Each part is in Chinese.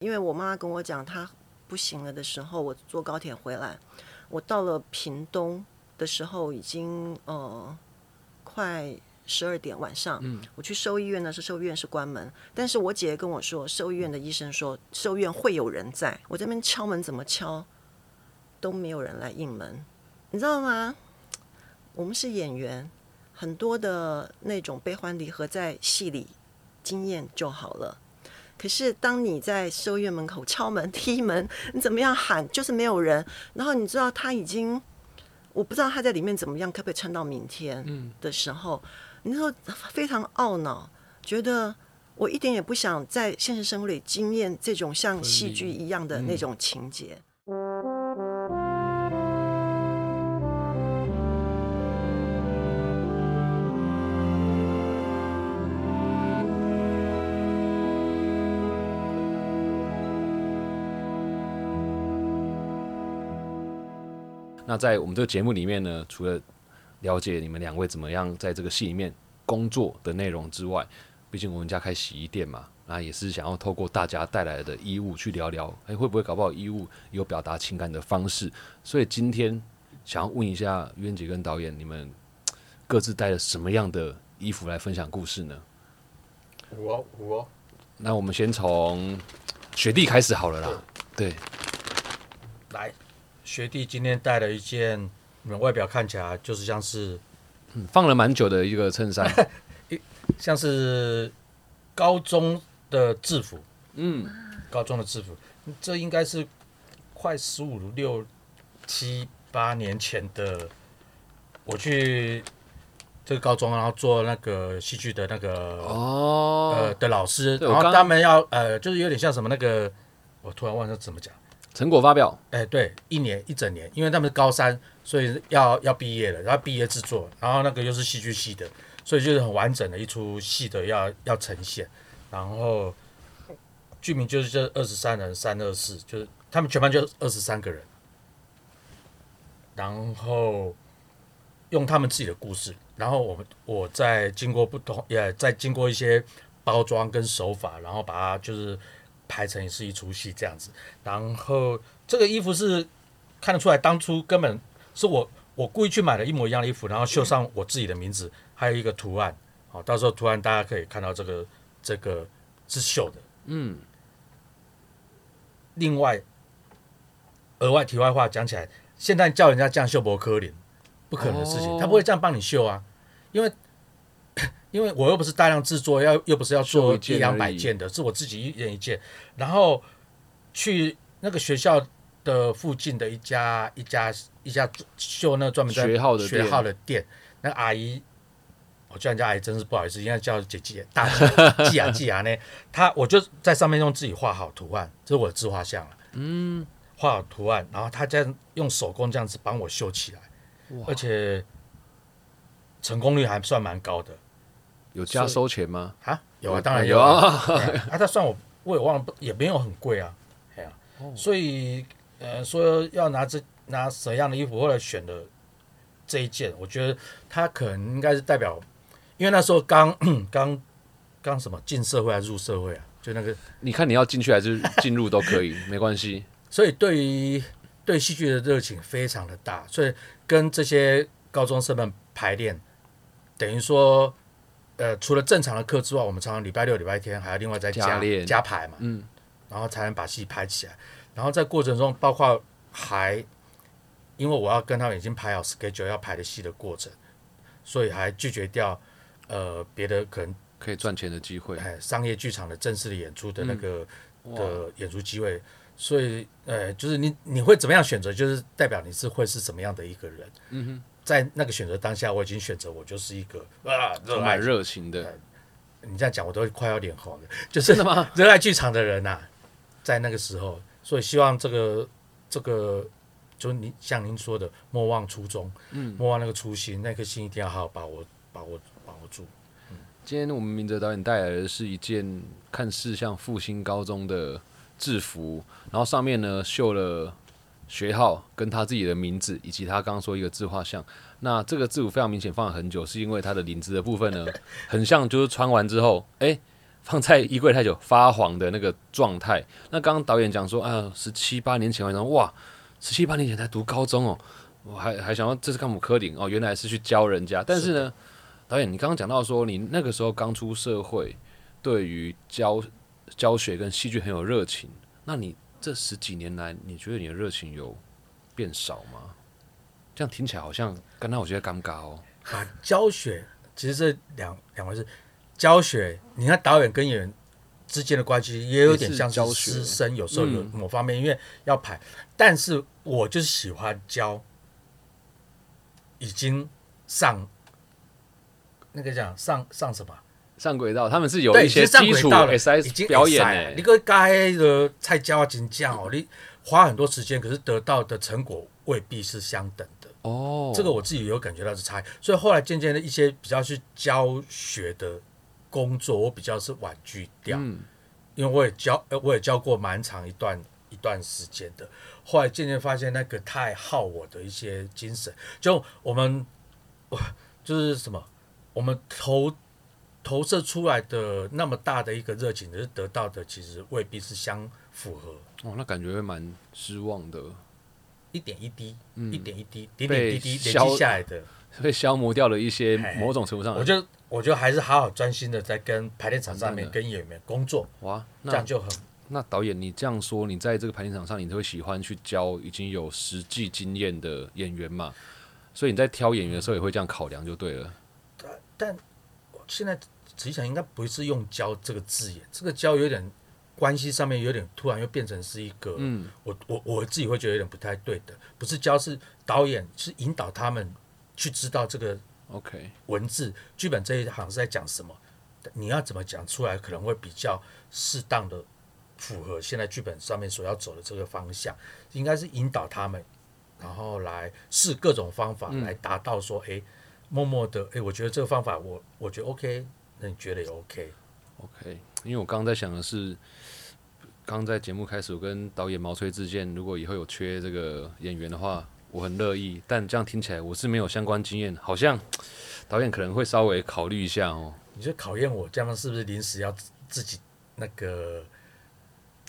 因为我妈跟我讲她不行了的时候，我坐高铁回来，我到了屏东的时候已经呃快十二点晚上，嗯我去兽医院呢，是兽医院是关门，但是我姐姐跟我说，兽医院的医生说兽医院会有人在，我这边敲门怎么敲都没有人来应门，你知道吗？我们是演员，很多的那种悲欢离合在戏里经验就好了。可是当你在收院门口敲门、踢门，你怎么样喊，就是没有人。然后你知道他已经，我不知道他在里面怎么样，可不可以撑到明天的时候，你说非常懊恼，觉得我一点也不想在现实生活里经验这种像戏剧一样的那种情节。那在我们这个节目里面呢，除了了解你们两位怎么样在这个戏里面工作的内容之外，毕竟我们家开洗衣店嘛，那也是想要透过大家带来的衣物去聊聊，哎，会不会搞不好衣物有表达情感的方式？所以今天想要问一下渊姐跟导演，你们各自带了什么样的衣服来分享故事呢？我我，那我们先从雪地开始好了啦，对，来。学弟今天带了一件，你们外表看起来就是像是放了蛮久的一个衬衫，像是高中的制服。嗯，高中的制服，这应该是快十五六七八年前的。我去这个高中，然后做那个戏剧的那个哦呃的老师，然后他们要呃就是有点像什么那个，我突然忘了怎么讲。成果发表，哎，对，一年一整年，因为他们是高三，所以要要毕业了，然后毕业制作，然后那个又是戏剧系的，所以就是很完整的一出戏的要要呈现，然后剧名就是这二十三人三二四，就是他们全班就二十三个人，然后用他们自己的故事，然后我们我在经过不同，也在经过一些包装跟手法，然后把它就是。拍成是一出戏这样子，然后这个衣服是看得出来，当初根本是我我故意去买了一模一样的衣服，然后绣上我自己的名字，还有一个图案，好，到时候图案大家可以看到这个这个是绣的，嗯。另外，额外题外话讲起来，现在叫人家这样绣博科林，不可能的事情，他不会这样帮你绣啊，因为。因为我又不是大量制作，要又不是要做一两百件的，是我自己一人一件。然后去那个学校的附近的一家一家一家绣那专门学号的学号的店，那阿姨，我叫人家阿姨真是不好意思，应该叫姐姐大姐 啊季啊呢。她我就在上面用自己画好图案，这是我的自画像了。嗯，画好图案，然后她再用手工这样子帮我绣起来，而且成功率还算蛮高的。有加收钱吗？啊，有啊，当然有啊。啊，他算我，我也忘了，也没有很贵啊。哎呀，所以呃，说要拿这拿什么样的衣服，后来选的这一件，我觉得他可能应该是代表，因为那时候刚刚刚什么进社会还是入社会啊？就那个，你看你要进去还是进入都可以，没关系。所以对于对戏剧的热情非常的大，所以跟这些高中生们排练，等于说。呃，除了正常的课之外，我们常常礼拜六、礼拜天还要另外再加加排嘛，嗯，然后才能把戏拍起来。然后在过程中，包括还因为我要跟他们已经排好 schedule 要排的戏的过程，所以还拒绝掉呃别的可能可以赚钱的机会，哎，商业剧场的正式的演出的那个的演出机会。所以呃，就是你你会怎么样选择，就是代表你是会是怎么样的一个人，嗯哼。在那个选择当下，我已经选择我就是一个啊，充满热情的。你这样讲，我都快要脸红了。就是什么热爱剧场的人呐，在那个时候，所以希望这个这个，就您像您说的，莫忘初衷，嗯，莫忘那个初心，那颗心一定要好好把握、把握、把握住。嗯，今天我们明哲导演带来的是一件看似像复兴高中的制服，然后上面呢绣了。学号跟他自己的名字，以及他刚刚说一个自画像，那这个字母非常明显放了很久，是因为他的领子的部分呢，很像就是穿完之后，哎，放在衣柜太久发黄的那个状态。那刚刚导演讲说，啊，十七八年前，我想哇，十七八年前才读高中哦，我还还想要这是干姆科林哦，原来是去教人家。但是呢，导演，你刚刚讲到说，你那个时候刚出社会，对于教教学跟戏剧很有热情。那你这十几年来，你觉得你的热情有变少吗？这样听起来好像刚才我觉得尴尬哦。啊，教学其实这两两回事。教学，你看导演跟演员之间的关系也有点像教师生，有时候有某方面因为要排，但是我就是喜欢教已经上那个讲上上什么上轨道，他们是有一些基础的 S I 表演诶。你个该的菜教啊、金教，你花很多时间，可是得到的成果未必是相等的哦。这个我自己有感觉到是差异，所以后来渐渐的一些比较去教学的。工作我比较是婉拒掉，因为我也教，我也教过蛮长一段一段时间的。后来渐渐发现那个太耗我的一些精神，就我们，就是什么，我们投投射出来的那么大的一个热情，是得到的其实未必是相符合。哦，那感觉会蛮失望的，一点一滴，嗯一点一滴，点点滴滴累积下来的，被消磨掉了一些某种程度上。我就。我觉得还是好好专心的在跟排练场上面跟演员工作哇，这样就很。那导演，你这样说，你在这个排练场上，你就会喜欢去教已经有实际经验的演员嘛？所以你在挑演员的时候也会这样考量就对了。但但现在实际上应该不是用“教”这个字眼，这个“教”有点关系上面有点突然又变成是一个，嗯，我我我自己会觉得有点不太对的，不是教，是导演是引导他们去知道这个。OK，文字剧本这一行是在讲什么？你要怎么讲出来，可能会比较适当的符合现在剧本上面所要走的这个方向。应该是引导他们，然后来试各种方法，来达到说，哎，默默的，哎，我觉得这个方法，我我觉得 OK，那你觉得也 OK？OK，因为我刚刚在想的是，刚在节目开始，我跟导演毛吹之间，如果以后有缺这个演员的话。我很乐意，但这样听起来我是没有相关经验，好像导演可能会稍微考虑一下哦。你就考验我，这样是不是临时要自己那个？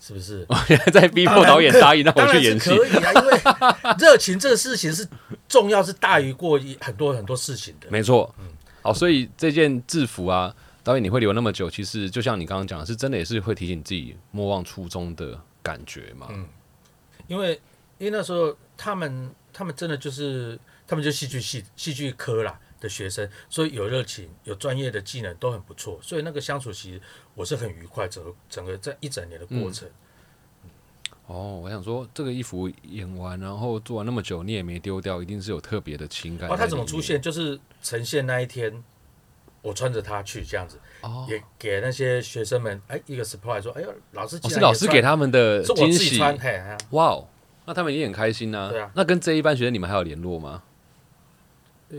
是不是？我现在在逼迫导演答应让我去演戏，可以啊，因为热情这个事情是重要，是大于过很多很多事情的。没错，嗯，好，所以这件制服啊，导演你会留那么久，其实就像你刚刚讲的，是真的也是会提醒自己莫忘初衷的感觉嘛。嗯，因为因为那时候他们。他们真的就是，他们就戏剧系、戏剧科啦的学生，所以有热情、有专业的技能都很不错，所以那个相处其实我是很愉快，整个整个这一整年的过程。哦，我想说，这个衣服演完，然后做完那么久，你也没丢掉，一定是有特别的情感。哦，它怎么出现？就是呈现那一天，我穿着它去这样子，哦，也给那些学生们哎一个 surprise，说哎呦，老师，是老师给他们的惊喜，哇哦。那他们也很开心呐。对啊。那跟这一班学生，你们还有联络吗？呃，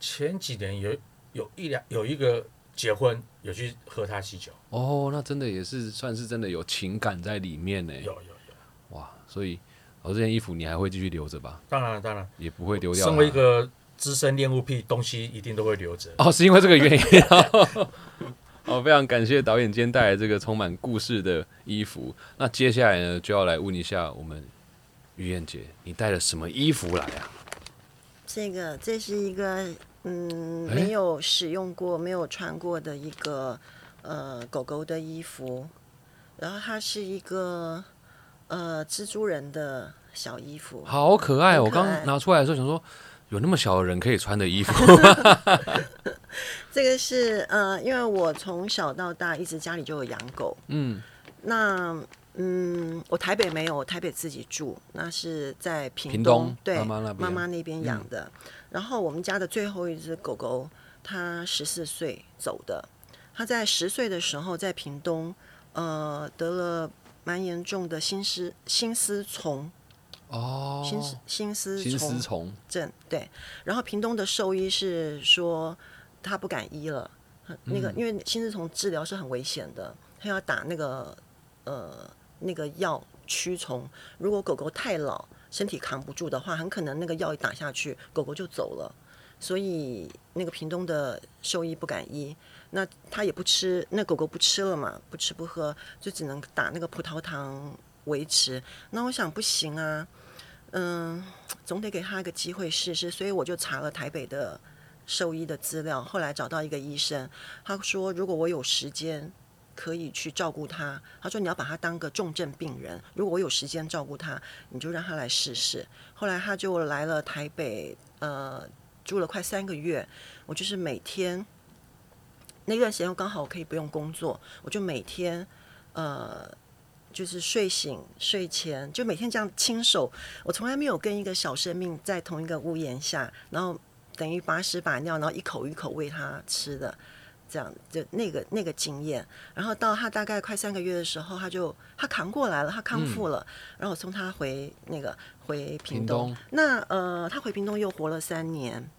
前几年有有一两有一个结婚，有去喝他喜酒。哦，那真的也是算是真的有情感在里面呢。有有有。哇，所以哦，这件衣服你还会继续留着吧？当然当然，也不会丢掉。身为一个资深恋物癖，东西一定都会留着。哦，是因为这个原因。哦，非常感谢导演今天带来这个充满故事的衣服。那接下来呢，就要来问一下我们。于燕姐，你带了什么衣服来啊？这个，这是一个嗯，没有使用过、没有穿过的一个呃狗狗的衣服，然后它是一个呃蜘蛛人的小衣服，好可爱！我刚拿出来的时候想说，有那么小的人可以穿的衣服。这个是呃，因为我从小到大一直家里就有养狗，嗯，那。嗯，我台北没有，我台北自己住，那是在屏东，对，妈妈那边养的。然后我们家的最后一只狗狗，它十四岁走的，它在十岁的时候在屏东，呃，得了蛮严重的心丝心丝虫，哦，心丝心丝心丝虫症，对。然后屏东的兽医是说他不敢医了，那个因为心丝虫治疗是很危险的，他要打那个呃。那个药驱虫，如果狗狗太老，身体扛不住的话，很可能那个药一打下去，狗狗就走了。所以那个屏东的兽医不敢医，那他也不吃，那狗狗不吃了嘛，不吃不喝，就只能打那个葡萄糖维持。那我想不行啊，嗯，总得给他一个机会试试，所以我就查了台北的兽医的资料，后来找到一个医生，他说如果我有时间。可以去照顾他。他说：“你要把他当个重症病人。如果我有时间照顾他，你就让他来试试。”后来他就来了台北，呃，住了快三个月。我就是每天那段时间刚好我可以不用工作，我就每天呃，就是睡醒睡前就每天这样亲手。我从来没有跟一个小生命在同一个屋檐下，然后等于把屎把尿，然后一口一口喂他吃的。这样就那个那个经验，然后到他大概快三个月的时候，他就他扛过来了，他康复了，然后我送他回那个回屏东。那呃，他回屏东又活了三年。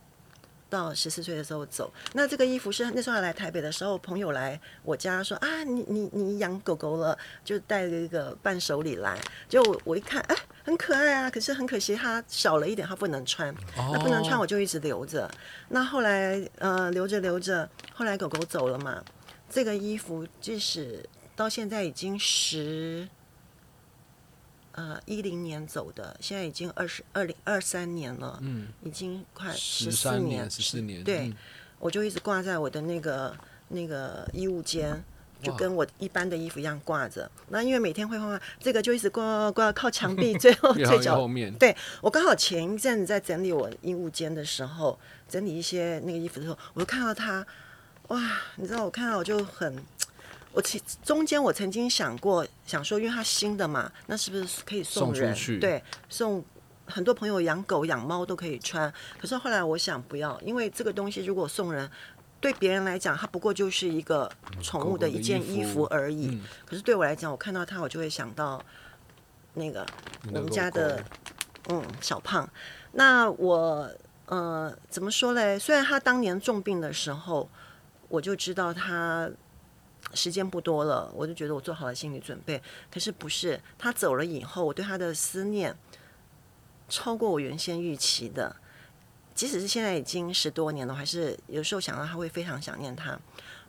到十四岁的时候走，那这个衣服是那时候来台北的时候，朋友来我家说啊，你你你养狗狗了，就带了一个伴手礼来，就我一看，哎，很可爱啊，可是很可惜它小了一点，它不能穿，那不能穿我就一直留着。那后来呃留着留着，后来狗狗走了嘛，这个衣服即使到现在已经十。呃，一零年走的，现在已经二十二零二三年了，嗯，已经快十四年，十四年，对，我就一直挂在我的那个那个衣物间，就跟我一般的衣服一样挂着。那因为每天会换换，这个就一直挂挂靠墙壁，最后最角后面。对我刚好前一阵子在整理我衣物间的时候，整理一些那个衣服的时候，我就看到它，哇，你知道我看到我就很。我其中间我曾经想过，想说，因为它新的嘛，那是不是可以送人去？对，送很多朋友养狗养猫都可以穿。可是后来我想不要，因为这个东西如果送人，对别人来讲，它不过就是一个宠物的一件衣服而已。可是对我来讲，我看到它，我就会想到那个我们家的嗯小胖。那我呃怎么说嘞？虽然他当年重病的时候，我就知道他。时间不多了，我就觉得我做好了心理准备。可是不是他走了以后，我对他的思念超过我原先预期的。即使是现在已经十多年了，还是有时候想到他会非常想念他。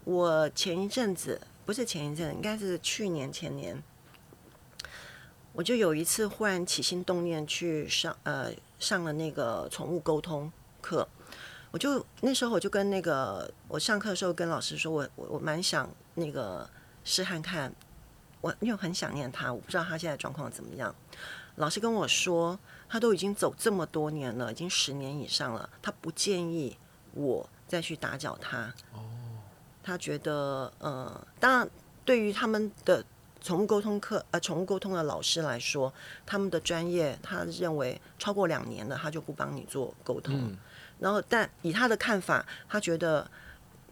我前一阵子不是前一阵，应该是去年前年，我就有一次忽然起心动念去上呃上了那个宠物沟通课。我就那时候我就跟那个我上课的时候跟老师说，我我我蛮想。那个试看看，我因为很想念他，我不知道他现在状况怎么样。老师跟我说，他都已经走这么多年了，已经十年以上了，他不建议我再去打搅他。哦，他觉得，呃，当然，对于他们的宠物沟通课，呃，宠物沟通的老师来说，他们的专业，他认为超过两年了，他就不帮你做沟通。然后，但以他的看法，他觉得。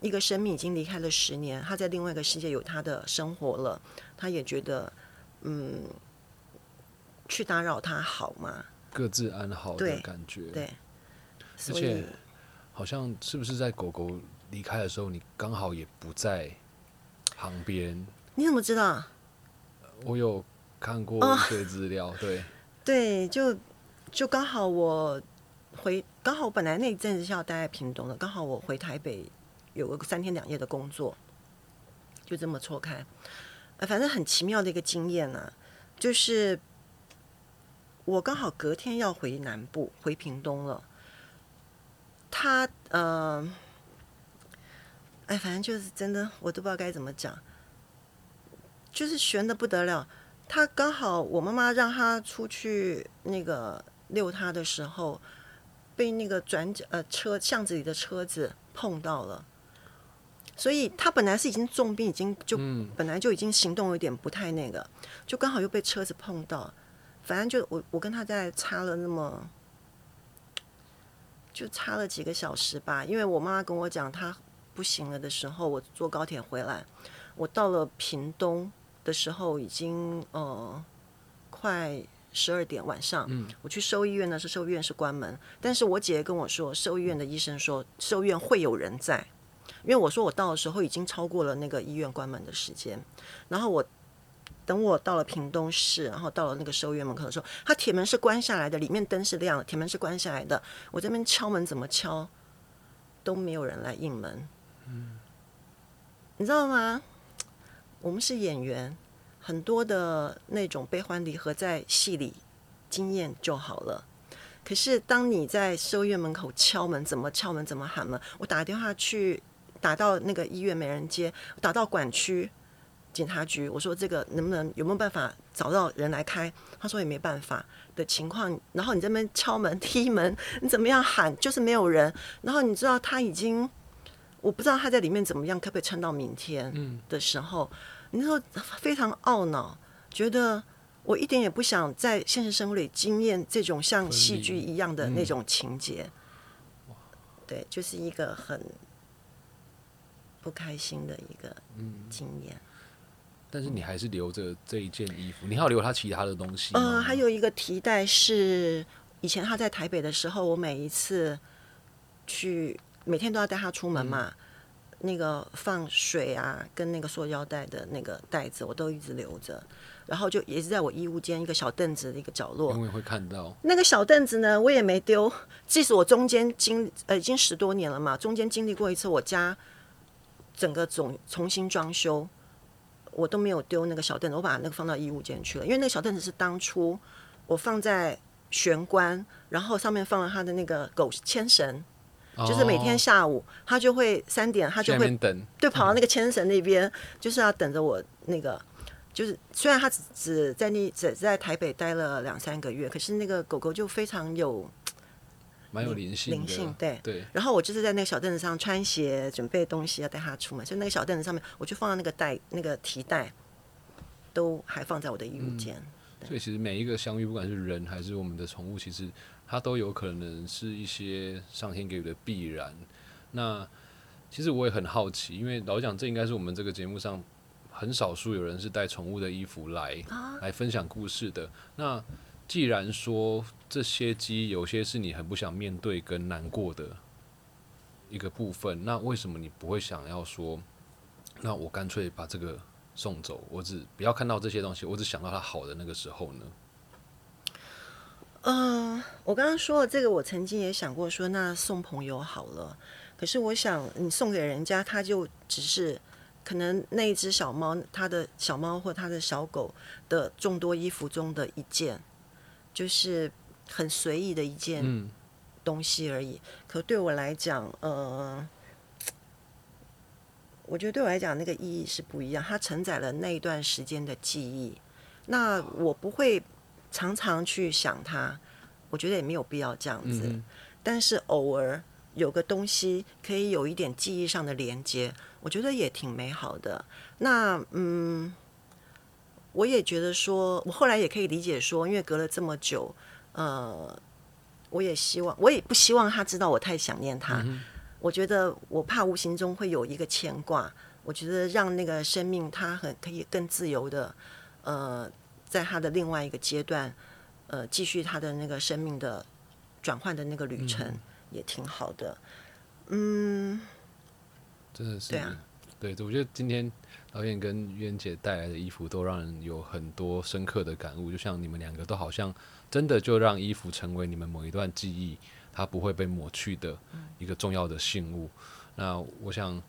一个生命已经离开了十年，他在另外一个世界有他的生活了，他也觉得，嗯，去打扰他好吗？各自安好的感觉。对，而且好像是不是在狗狗离开的时候，你刚好也不在旁边？你怎么知道？我有看过一些资料，对，对，就就刚好我回，刚好我本来那一阵子是要待在屏东的，刚好我回台北。有个三天两夜的工作，就这么错开，呃，反正很奇妙的一个经验呢。就是我刚好隔天要回南部，回屏东了。他，呃，哎，反正就是真的，我都不知道该怎么讲，就是悬的不得了。他刚好我妈妈让他出去那个遛他的时候，被那个转角呃车巷子里的车子碰到了。所以他本来是已经重病，已经就本来就已经行动有点不太那个，就刚好又被车子碰到，反正就我我跟他在差了那么，就差了几个小时吧。因为我妈妈跟我讲他不行了的时候，我坐高铁回来，我到了屏东的时候已经呃快十二点晚上，我去兽医院呢，是兽医院是关门，但是我姐姐跟我说，兽医院的医生说兽医院会有人在。因为我说我到的时候已经超过了那个医院关门的时间，然后我等我到了屏东市，然后到了那个收院门口的时候，他铁门是关下来的，里面灯是亮的，铁门是关下来的。我这边敲门怎么敲，都没有人来应门。你知道吗？我们是演员，很多的那种悲欢离合在戏里经验就好了。可是当你在收院门口敲门，怎么敲门，怎么喊门？我打电话去，打到那个医院没人接，打到管区警察局，我说这个能不能有没有办法找到人来开？他说也没办法的情况。然后你这边敲门 踢门，你怎么样喊，就是没有人。然后你知道他已经。我不知道他在里面怎么样，可不可以撑到明天的时候？你说非常懊恼，觉得我一点也不想在现实生活里经验这种像戏剧一样的那种情节。对，就是一个很不开心的一个经验。但是你还是留着这一件衣服，你还要留他其他的东西。呃，还有一个提袋是以前他在台北的时候，我每一次去。每天都要带他出门嘛，那个放水啊，跟那个塑胶袋的那个袋子，我都一直留着。然后就也是在我衣物间一个小凳子的一个角落。因为会看到那个小凳子呢，我也没丢。即使我中间经呃已经十多年了嘛，中间经历过一次我家整个总重新装修，我都没有丢那个小凳子，我把那个放到衣物间去了。因为那个小凳子是当初我放在玄关，然后上面放了他的那个狗牵绳。就是每天下午，他就会三点，他就会等，对，跑到那个牵绳那边，就是要等着我那个。就是虽然他只只在那只在台北待了两三个月，可是那个狗狗就非常有，蛮有灵性，灵性，对对。然后我就是在那个小凳子上穿鞋，准备东西要带他出门，所以那个小凳子上面，我就放到那个袋，那个提袋，都还放在我的衣物间。所以其实每一个相遇，不管是人还是我们的宠物，其实。它都有可能是一些上天给予的必然。那其实我也很好奇，因为老讲这应该是我们这个节目上很少数有人是带宠物的衣服来来分享故事的。那既然说这些鸡有些是你很不想面对跟难过的一个部分，那为什么你不会想要说，那我干脆把这个送走？我只不要看到这些东西，我只想到它好的那个时候呢？嗯，我刚刚说了这个，我曾经也想过说，那送朋友好了。可是我想，你送给人家，他就只是可能那一只小猫，他的小猫或他的小狗的众多衣服中的一件，就是很随意的一件东西而已。可对我来讲，呃，我觉得对我来讲，那个意义是不一样。它承载了那一段时间的记忆。那我不会。常常去想它，我觉得也没有必要这样子。但是偶尔有个东西可以有一点记忆上的连接，我觉得也挺美好的。那嗯，我也觉得说，我后来也可以理解说，因为隔了这么久，呃，我也希望，我也不希望他知道我太想念他。我觉得我怕无形中会有一个牵挂。我觉得让那个生命他很可以更自由的，呃。在他的另外一个阶段，呃，继续他的那个生命的转换的那个旅程，也挺好的。嗯，真的是对啊，对，我觉得今天导演跟渊姐带来的衣服都让人有很多深刻的感悟，就像你们两个都好像真的就让衣服成为你们某一段记忆，它不会被抹去的一个重要的信物。那我想。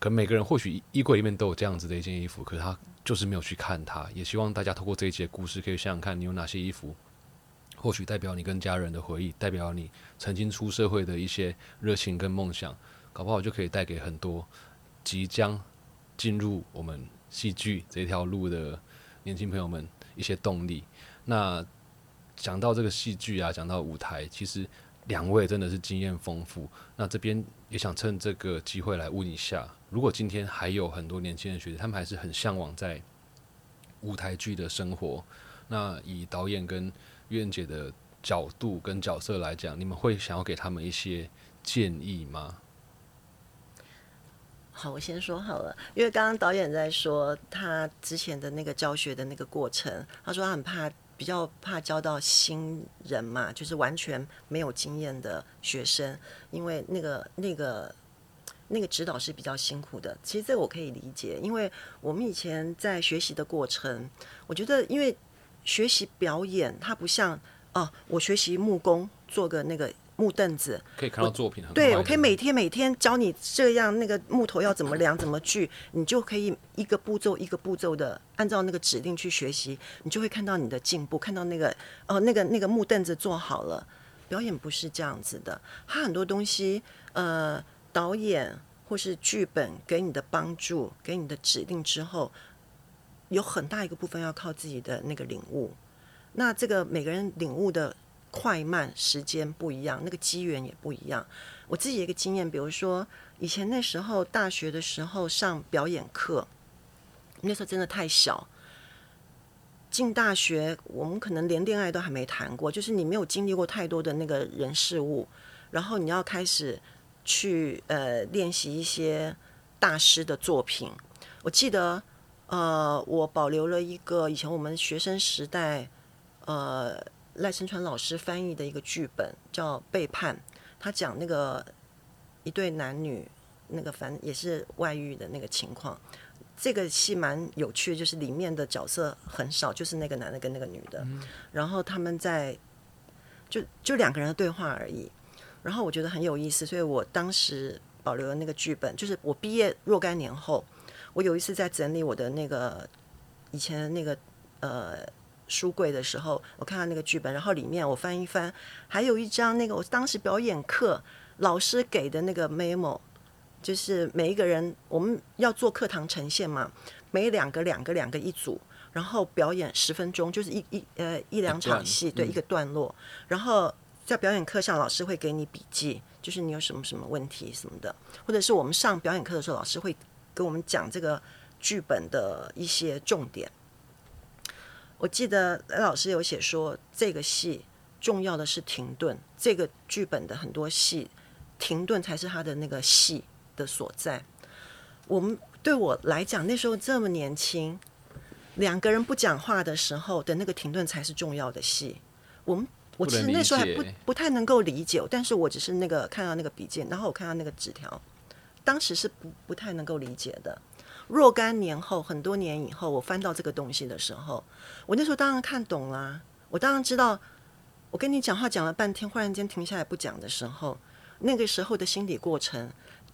可能每个人或许衣柜里面都有这样子的一件衣服，可是他就是没有去看它。也希望大家透过这一节故事，可以想想看你有哪些衣服，或许代表你跟家人的回忆，代表你曾经出社会的一些热情跟梦想，搞不好就可以带给很多即将进入我们戏剧这条路的年轻朋友们一些动力。那讲到这个戏剧啊，讲到舞台，其实。两位真的是经验丰富，那这边也想趁这个机会来问一下：如果今天还有很多年轻人学，他们还是很向往在舞台剧的生活，那以导演跟苑姐的角度跟角色来讲，你们会想要给他们一些建议吗？好，我先说好了，因为刚刚导演在说他之前的那个教学的那个过程，他说他很怕。比较怕教到新人嘛，就是完全没有经验的学生，因为那个那个那个指导是比较辛苦的。其实这个我可以理解，因为我们以前在学习的过程，我觉得因为学习表演，它不像哦，我学习木工做个那个木凳子，可以看到作品很对我可以每天每天教你这样那个木头要怎么量怎么锯，你就可以一个步骤一个步骤的按照那个指令去学习，你就会看到你的进步，看到那个哦那个那个木凳子做好了。表演不是这样子的，它很多东西呃导演或是剧本给你的帮助，给你的指令之后，有很大一个部分要靠自己的那个领悟。那这个每个人领悟的快慢时间不一样，那个机缘也不一样。我自己一个经验，比如说以前那时候大学的时候上表演课，那时候真的太小。进大学，我们可能连恋爱都还没谈过，就是你没有经历过太多的那个人事物，然后你要开始去呃练习一些大师的作品。我记得呃，我保留了一个以前我们学生时代呃赖声川老师翻译的一个剧本，叫《背叛》，他讲那个一对男女那个反也是外遇的那个情况。这个戏蛮有趣，就是里面的角色很少，就是那个男的跟那个女的，然后他们在就就两个人的对话而已。然后我觉得很有意思，所以我当时保留了那个剧本。就是我毕业若干年后，我有一次在整理我的那个以前的那个呃书柜的时候，我看到那个剧本，然后里面我翻一翻，还有一张那个我当时表演课老师给的那个 memo。就是每一个人，我们要做课堂呈现嘛，每两个两个两个一组，然后表演十分钟，就是一一呃一两场戏，对一个段落。然后在表演课上，老师会给你笔记，就是你有什么什么问题什么的，或者是我们上表演课的时候，老师会给我们讲这个剧本的一些重点。我记得雷老师有写说，这个戏重要的是停顿，这个剧本的很多戏停顿才是他的那个戏。的所在，我们对我来讲，那时候这么年轻，两个人不讲话的时候的那个停顿才是重要的戏。我们我其实那时候还不不太能够理解，但是我只是那个看到那个笔记，然后我看到那个纸条，当时是不不太能够理解的。若干年后，很多年以后，我翻到这个东西的时候，我那时候当然看懂了，我当然知道，我跟你讲话讲了半天，忽然间停下来不讲的时候，那个时候的心理过程。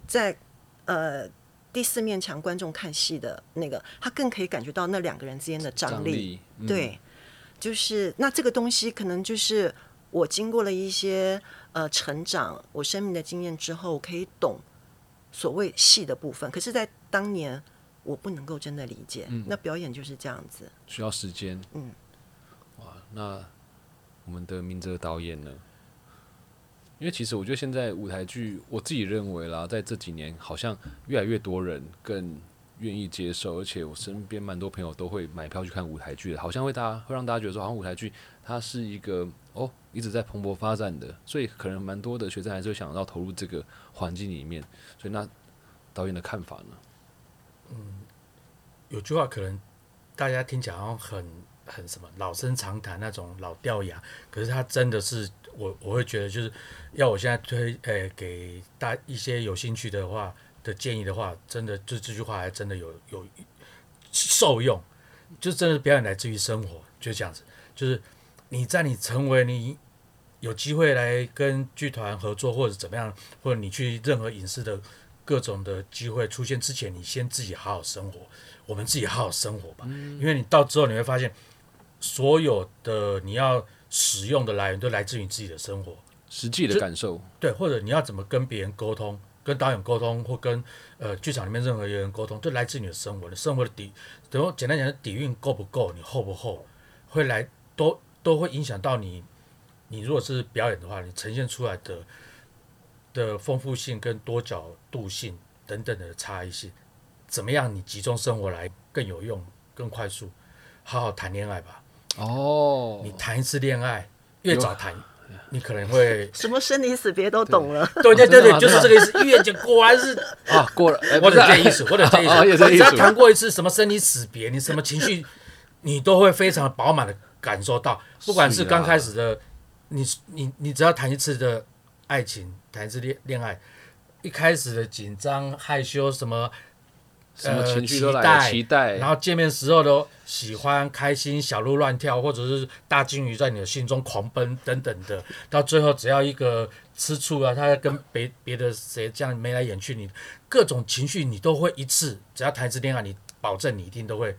在呃第四面墙观众看戏的那个，他更可以感觉到那两个人之间的张力。对，就是那这个东西可能就是我经过了一些呃成长，我生命的经验之后，我可以懂所谓戏的部分。可是，在当年我不能够真的理解。那表演就是这样子，需要时间。嗯，哇，那我们的明哲导演呢？因为其实我觉得现在舞台剧，我自己认为啦，在这几年好像越来越多人更愿意接受，而且我身边蛮多朋友都会买票去看舞台剧的，好像会大家会让大家觉得说，好像舞台剧它是一个哦一直在蓬勃发展的，所以可能蛮多的学生还是会想要投入这个环境里面。所以那导演的看法呢？嗯，有句话可能大家听起来好像很很什么老生常谈那种老掉牙，可是他真的是。我我会觉得，就是要我现在推诶给大一些有兴趣的话的建议的话，真的就这句话还真的有有受用，就真的表演来自于生活，就这样子。就是你在你成为你有机会来跟剧团合作或者怎么样，或者你去任何影视的各种的机会出现之前，你先自己好好生活，我们自己好好生活吧。因为你到之后你会发现，所有的你要。使用的来源都来自于自己的生活，实际的感受。对，或者你要怎么跟别人沟通，跟导演沟通，或跟呃剧场里面任何一个人沟通，都来自你的生活。你生活的底，等于简单讲，底蕴够不够，你厚不厚，会来都都会影响到你。你如果是表演的话，你呈现出来的的丰富性跟多角度性等等的差异性，怎么样？你集中生活来更有用、更快速，好好谈恋爱吧。哦，你谈一次恋爱，越早谈，你可能会 什么生离死别都懂了。对对对对，就是这个意思。越讲果然是啊，过了，或者这意思，或者这意思。只要谈过一次什么生离死别，你什么情绪，你都会非常饱满的感受到。不管是刚开始的，你你你只要谈一次的爱情，谈一次恋恋爱，一开始的紧张害羞什么，什么呃情绪都来了，期待期待，然后见面时候都喜欢、开心、小鹿乱跳，或者是大金鱼在你的心中狂奔等等的，到最后只要一个吃醋啊，他跟别别的谁这样眉来眼去，你各种情绪你都会一次，只要谈一次恋爱，你保证你一定都会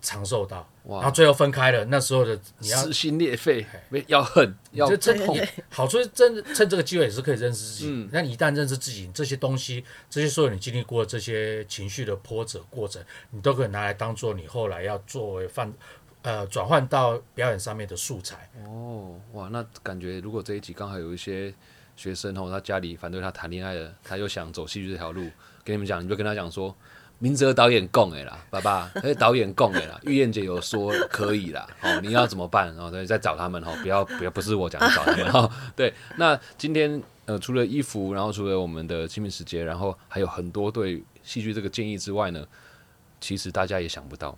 长受到。然后，最后分开了，那时候的你要撕心裂肺，要恨，要就真痛，好处是真的趁这个机会也是可以认识自己。嗯那你一旦认识自己，这些东西，这些所有你经历过的这些情绪的波折过程，你都可以拿来当做你后来要作为放呃转换到表演上面的素材。哦，哇，那感觉如果这一集刚好有一些学生哦，他家里反对他谈恋爱的，他又想走戏剧这条路，跟你们讲，你就跟他讲说，明哲导演供哎啦，爸爸，那导演供哎啦，玉燕姐有说可以啦，哦，你要怎么办？然后再再找他们哦，不要不要，不是我讲，找他们哈。对，那今天呃，除了衣服，然后除了我们的清明时节，然后还有很多对戏剧这个建议之外呢，其实大家也想不到，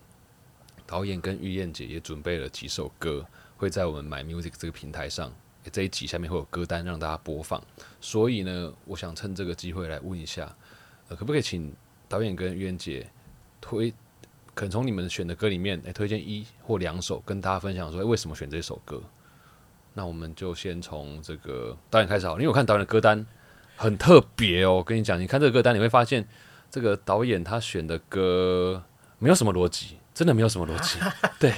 导演跟玉燕姐也准备了几首歌。会在我们买 music 这个平台上，这一集下面会有歌单让大家播放。所以呢，我想趁这个机会来问一下，呃，可不可以请导演跟玉燕姐推，可能从你们选的歌里面，诶，推荐一或两首跟大家分享说，诶为什么选这首歌？那我们就先从这个导演开始好了，因为我看导演的歌单很特别哦。我跟你讲，你看这个歌单，你会发现这个导演他选的歌没有什么逻辑，真的没有什么逻辑。对，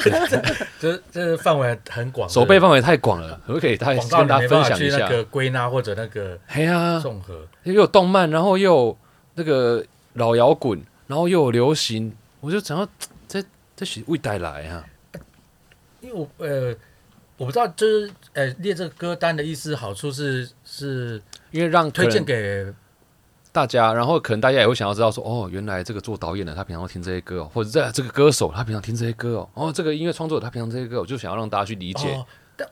这这范围很广，手背范围太广了，可不可以大家跟大家分享一下？那个归纳或者那个嘿呀、综合。又有动漫，然后又有那个老摇滚，然后又有流行，我就想要这这是未带来啊。因为我呃我不知道，就是呃列这个歌单的意思，好处是是因为让推荐给大家，然后可能大家也会想要知道说，哦，原来这个做导演的他平常会听这些歌哦，或者这这个歌手他平常听这些歌哦，哦，这个音乐创作者他平常这些歌，我就想要让大家去理解。哦，但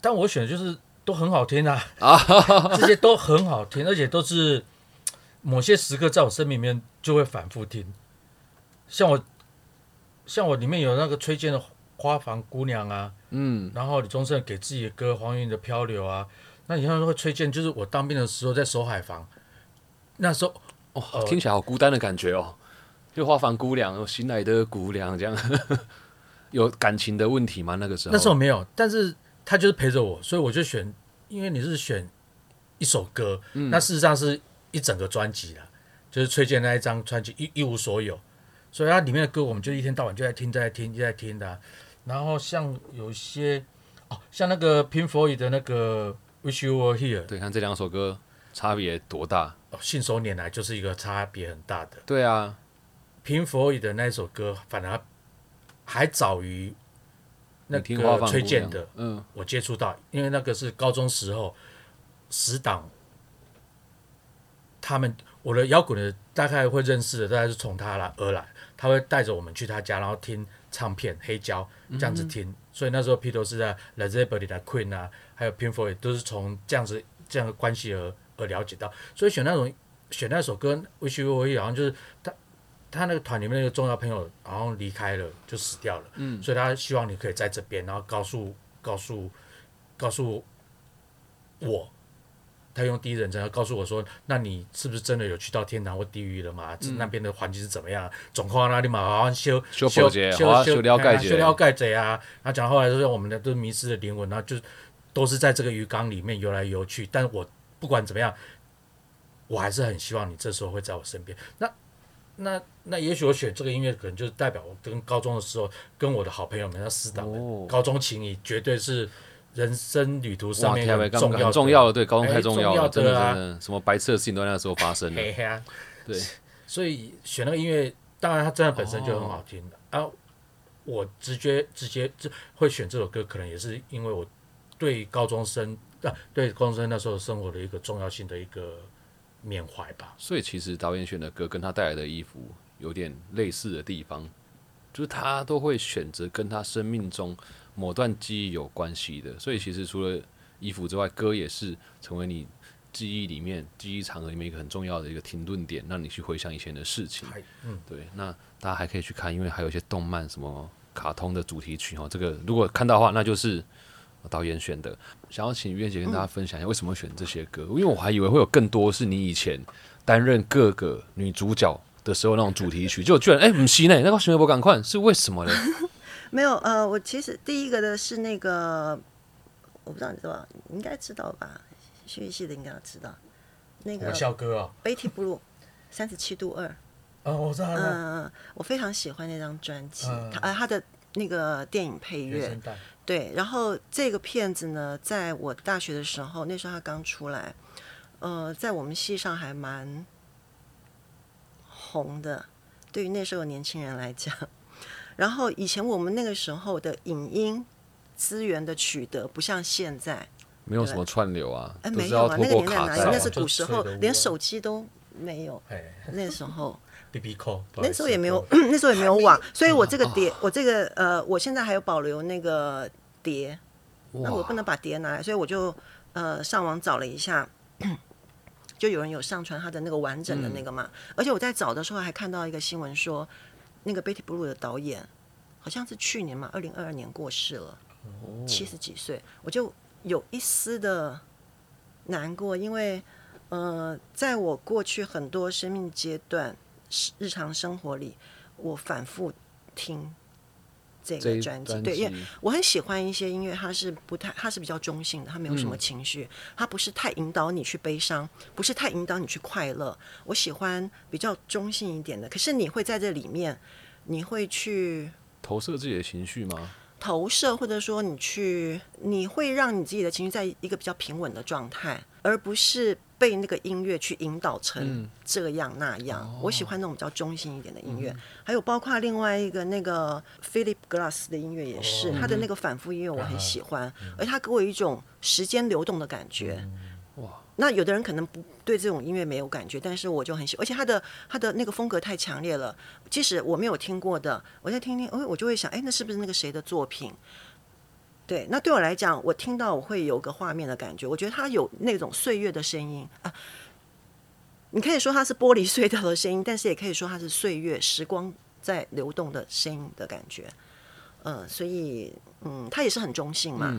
但我选的就是都很好听啊，这些都很好听，而且都是某些时刻在我生命里面就会反复听。像我，像我里面有那个崔健的《花房姑娘》啊，嗯，然后李宗盛给自己的歌黄韵的《漂流》啊，那你像会崔健，就是我当兵的时候在守海防，那时候哦，听起来好孤单的感觉哦，就花房姑娘，新来的姑娘这样，有感情的问题吗？那个时候，那时候没有，但是他就是陪着我，所以我就选，因为你是选一首歌，那事实上是一整个专辑啦，就是崔健那一张专辑一一无所有，所以它里面的歌我们就一天到晚就在听，在听，就在听的啊、然后像有些哦，像那个 Pink Floyd 的那个 Wish You Were Here，对，看这两首歌差别多大？哦，信手拈来就是一个差别很大的。对啊，Pink Floyd 的那一首歌，反而还早于那个崔健的。嗯，我接触到，因为那个是高中时候死党，他们我的摇滚的大概会认识的，大概是从他来而来，他会带着我们去他家，然后听唱片黑胶这样子听，所以那时候披头士的 Led Zeppelin 的 Queen 啊，还有 Pink Floyd 都是从这样子这样的关系而而了解到，所以选那种选那首歌《Wish You Were Here》，好像就是他他那个团里面那个重要朋友然后离开了，就死掉了，嗯，所以他希望你可以在这边，然后告诉告诉告诉我，他用第一人称要告诉我说，那你是不是真的有去到天堂或地狱了嘛？那边的环境是怎么样？总括那里嘛，好像修修修修修了解。者啊。他讲后来说我们的都迷失的灵魂，然后就都是在这个鱼缸里面游来游去。但我不管怎么样，我还是很希望你这时候会在我身边。那那那也许我选这个音乐，可能就是代表我跟高中的时候跟我的好朋友们、那死党们，哦高中情谊绝对是人生旅途上哇，面重要重要的，对，高中哎太重要了，真的重要的啊。真的，什么白痴的事情都在那时候发生了，嘿呀、对，所以选那个音乐，当然它真的本身就很好听。的、啊。我直觉直接这会选这首歌，可能也是因为我对高中生啊，对高中生那时候生活的一个重要性的一个缅怀吧。所以其实导演选的歌跟他带来的衣服有点类似的地方，就是他都会选择跟他生命中某段记忆有关系的。所以其实除了衣服之外，歌也是成为你记忆里面、记忆长河里面一个很重要的一个停顿点，让你去回想以前的事情。嗯，对，那大家还可以去看，因为还有一些动漫什么卡通的主题曲哦，这个如果看到的话，那就是导演选的。想要请月姐跟大家分享一下为什么选这些歌，因为我还以为会有更多是你以前担任各个女主角的时候那种主题曲，就居然哎，不是呢，那个《徐微博赶快是为什么呢？没有，呃，我其实第一个的是那个，我不知道你知道，你应该知道吧？戏剧系的应该要知道，那个我笑哥哦，Betty Blue 三十七度二，啊，我知道了，嗯，我非常喜欢那张专辑，嗯。他呃他的那个电影配乐。对，然后这个片子呢，在我大学的时候，那时候他刚出来，呃，在我们系上还蛮红的，对于那时候的年轻人来讲。然后以前我们那个时候的影音资源的取得，不像现在，没有什么串流啊，哎，没有啊，那个年代哪有？那是古时候连手机都没有。哎那时候，，B B 扣，那时候也没有，那时候也没有网，所以我这个碟，我这个呃，我现在还有保留那个碟，那我不能把碟拿来，所以我就呃上网找了一下，就有人有上传他的那个完整的那个嘛，而且我在找的时候还看到一个新闻说，那个 Betty Blue 的导演好像是去年嘛，二零二二年过世了，七十几岁，我就有一丝的难过，因为呃，在我过去很多生命阶段、日常生活里，我反复听这个专辑，对，因为我很喜欢一些音乐，它是不太，它是比较中性的，它没有什嗯么情绪，它不是太引导你去悲伤，不是太引导你去快乐。我喜欢比较中性一点的，可是你会在这里面，你会去投射自己的情绪吗？投射，或者说你去，你会让你自己的情绪在一个比较平稳的状态，而不是被那个音乐去引导成这样那样。我喜欢那种比较中性一点的音乐，还有包括另外一个那个 Philip Glass 的音乐也是，他的那个反复音乐我很喜欢，而他给我一种时间流动的感觉。哇！那有的人可能不对这种音乐没有感觉，但是我就很喜欢，而且他的他的那个风格太强烈了。即使我没有听过的，我在听听，哎，我就会想，哎，那是不是那个谁的作品？对，那对我来讲，我听到我会有个画面的感觉。我觉得它有那种岁月的声音啊，你可以说它是玻璃碎掉的声音，但是也可以说它是岁月时光在流动的声音的感觉。嗯，所以嗯，它也是很中性嘛。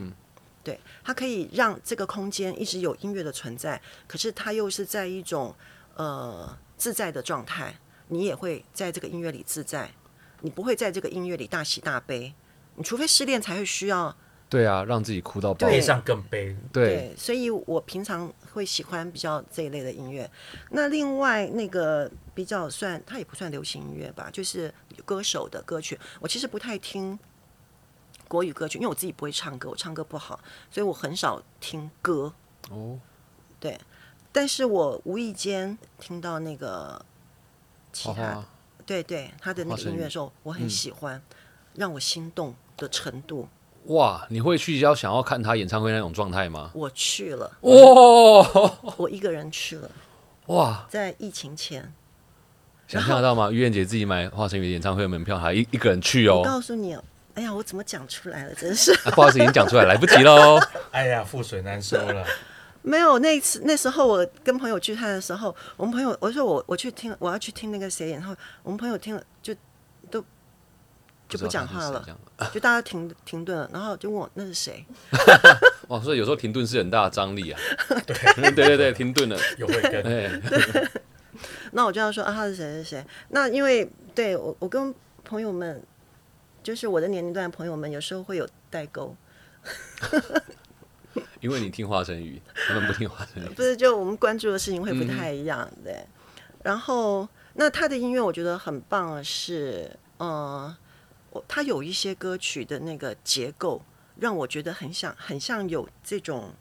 对，它可以让这个空间一直有音乐的存在，可是它又是在一种呃自在的状态，你也会在这个音乐里自在，你不会在这个音乐里大喜大悲，你除非失恋才会需要对啊，让自己哭到爆。悲伤更悲，对，所以我平常会喜欢比较这一类的音乐。那另外那个比较算，它也不算流行音乐吧，就是歌手的歌曲，我其实不太听国语歌曲，因为我自己不会唱歌，我唱歌不好，所以我很少听歌。哦，对，但是我无意间听到那个其花他花对对他的那个音。乐的时候，我很喜欢，让我心动的程度，哇！你会去要想要看他演唱会那种状态吗？我去了，哇我一个人去了，哇！在疫情前。想象得到吗？于燕姐自己买华晨宇演唱会的门票，还一一个人去哦我哦。告诉你，哎呀，我怎么讲出来了？真是啊不好意思，已经讲出来，来不及喽。哎呀，覆水难收了。没有。那一次那时候我跟朋友聚餐的时候，我们朋友我说我我去听，我要去听那个谁演唱会，我们朋友听了就都就不讲话了，就大家停停顿了，然后就问我那是谁？哇，所以有时候停顿是很大的张力啊。对，对对对，停顿了。有慧根，对，那我就要说啊，他是谁是谁？那因为对我我跟朋友们，就是我的年龄段的朋友们，有时候会有代沟，因为你听华晨宇，他们不听华晨宇。不是就我们关注的事情会不太一样，对。然后那他的音乐我觉得很棒的是，呃，我他有一些歌曲的那个结构，让我觉得很像很像有这种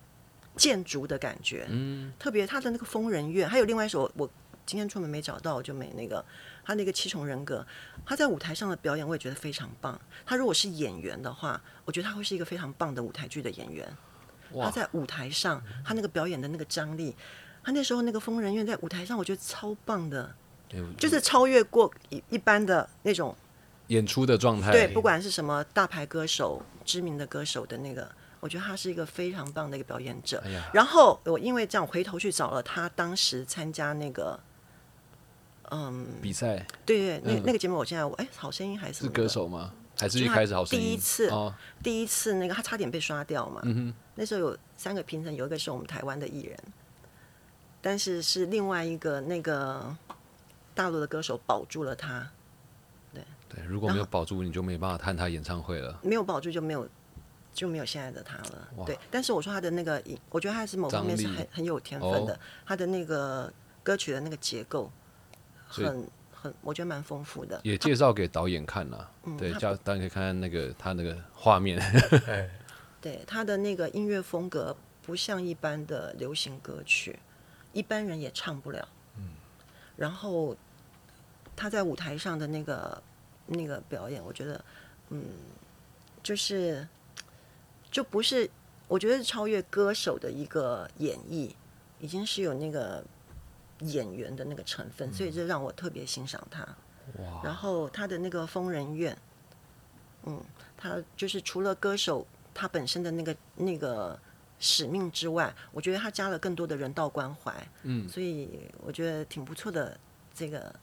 建筑的感觉，嗯，特别他的那个疯人院，还有另外一首我今天出门没找到，我就没那个他那个七重人格，他在舞台上的表演我也觉得非常棒。他如果是演员的话，我觉得他会是一个非常棒的舞台剧的演员。他在舞台上，他那个表演的那个张力，他那时候那个疯人院在舞台上，我觉得超棒的，就是超越过一一般的那种演出的状态。对，不管是什么大牌歌手、知名的歌手的那个，我觉得他是一个非常棒的一个表演者。哎然后我因为这样回头去找了他当时参加那个，嗯，比赛对对，那、嗯那个节目，我现在我哎，好声音还是什是么歌手吗？还是一开始好声音？第一次哦，第一次那个他差点被刷掉嘛。那时候有三个评审，有一个是我们台湾的艺人，但是是另外一个那个大陆的歌手保住了他，对，如果没有保住，你就没办法看他演唱会了。没有保住就没有就没有现在的他了。对，但是我说他的那个，我觉得他是某方面是很很有天分的。哦，他的那个歌曲的那个结构很很，我觉得蛮丰富的。也介绍给导演看了，对，他叫导演可以看看那个他那个画面，哎，对他的那个音乐风格不像一般的流行歌曲，一般人也唱不了。嗯，然后他在舞台上的那个那个表演，我觉得，嗯，就是就不是，我觉得超越歌手的一个演绎，已经是有那个演员的那个成分，所以这让我特别欣赏他。哇，然后他的那个疯人院，嗯，他就是除了歌手他本身的那个那个使命之外，我觉得他加了更多的人道关怀，嗯，所以我觉得挺不错的。这个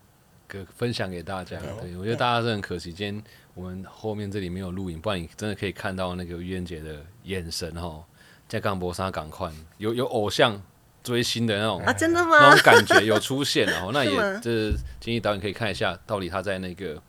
给分享给大家。对对，我觉得大家是很可惜，今天我们后面这里没有录影，不然你真的可以看到那个于燕姐的眼神哈，在刚博沙港快有有偶像追星的那种啊，真的吗那种？感觉有出现，然后那也是吗这建议导演可以看一下，到底他在那个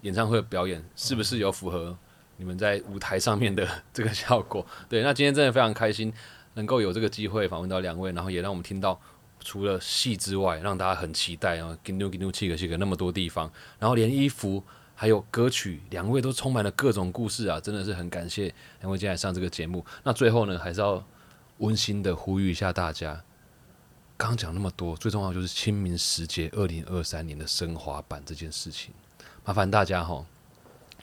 演唱会的表演是不是有符合你们在舞台上面的 这个效果。对，那今天真的非常开心，能够有这个机会访问到两位，然后也让我们听到除了戏之外，让大家很期待，然后 g i n u g i n u 七个七个那么多地方，然后连衣服。还有歌曲，两位都充满了各种故事啊，真的是很感谢两位今天来上这个节目。那最后呢，还是要温馨的呼吁一下大家，刚讲那么多，最重要就是清明时节二零二三年的升华版这件事情，麻烦大家哈，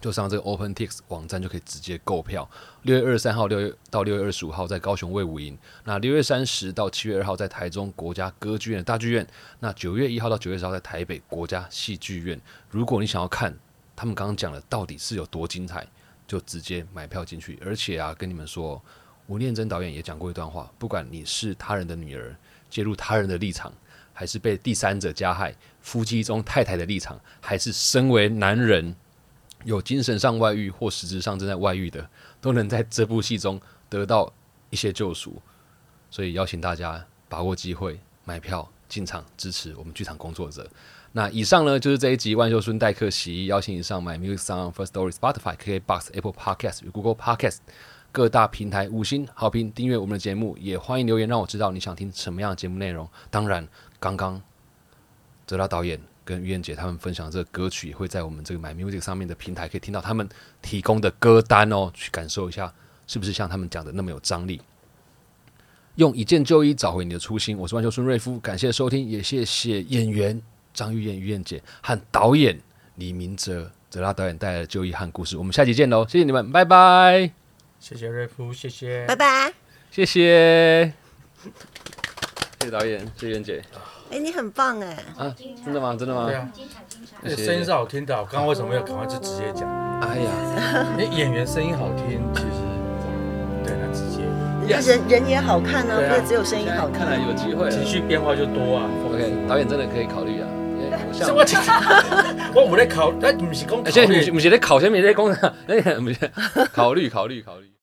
就上这个 OpenTix 网站就可以直接购票。六月二十三号六月到六月二十五号在高雄卫武营，那六月三十到七月二号在台中国家歌剧院大剧院，那九月一号到九月十号在台北国家戏剧院。如果你想要看他们刚刚讲的到底是有多精彩，就直接买票进去。而且啊，跟你们说，吴念真导演也讲过一段话：不管你是他人的女儿，介入他人的立场，还是被第三者加害，夫妻中太太的立场，还是身为男人有精神上外遇或实质上正在外遇的，都能在这部戏中得到一些救赎。所以邀请大家把握机会买票进场支持我们剧场工作者。那以上呢就是这一集万秀孙代客席，邀请以上买 Music Sound First Story Spotify KKBox Apple Podcast 与 Google Podcast 各大平台五星好评订阅我们的节目，也欢迎留言让我知道你想听什么样的节目内容。当然，刚刚泽拉导演跟于燕姐他们分享这个歌曲，也会在我们这个买 Music 上面的平台可以听到他们提供的歌单哦，去感受一下是不是像他们讲的那么有张力。用一件旧衣找回你的初心，我是万秀孙瑞夫，感谢收听，也谢谢演员张玉燕、于燕姐和导演李明哲、泽拉导演带来的旧衣和故事。我们下期见喽，谢谢你们，拜拜，谢谢瑞夫，谢谢，拜拜。谢谢，谢谢导演，谢谢燕姐哎，你很棒哎。啊，真的吗？真的吗对？啊，声音是好听的。我刚刚为什么没有赶快就直接讲？哎呀，你演员声音好听，其实对他直接人人也好看啊不是只有声音好看看来。有机会情绪变化就多啊。OK，导演真的可以考虑啊，因为像什么情绪？我不在考，哎，不是讲考哎现在虑不是不是在考，现在没在讲，那个不是考虑考虑考虑。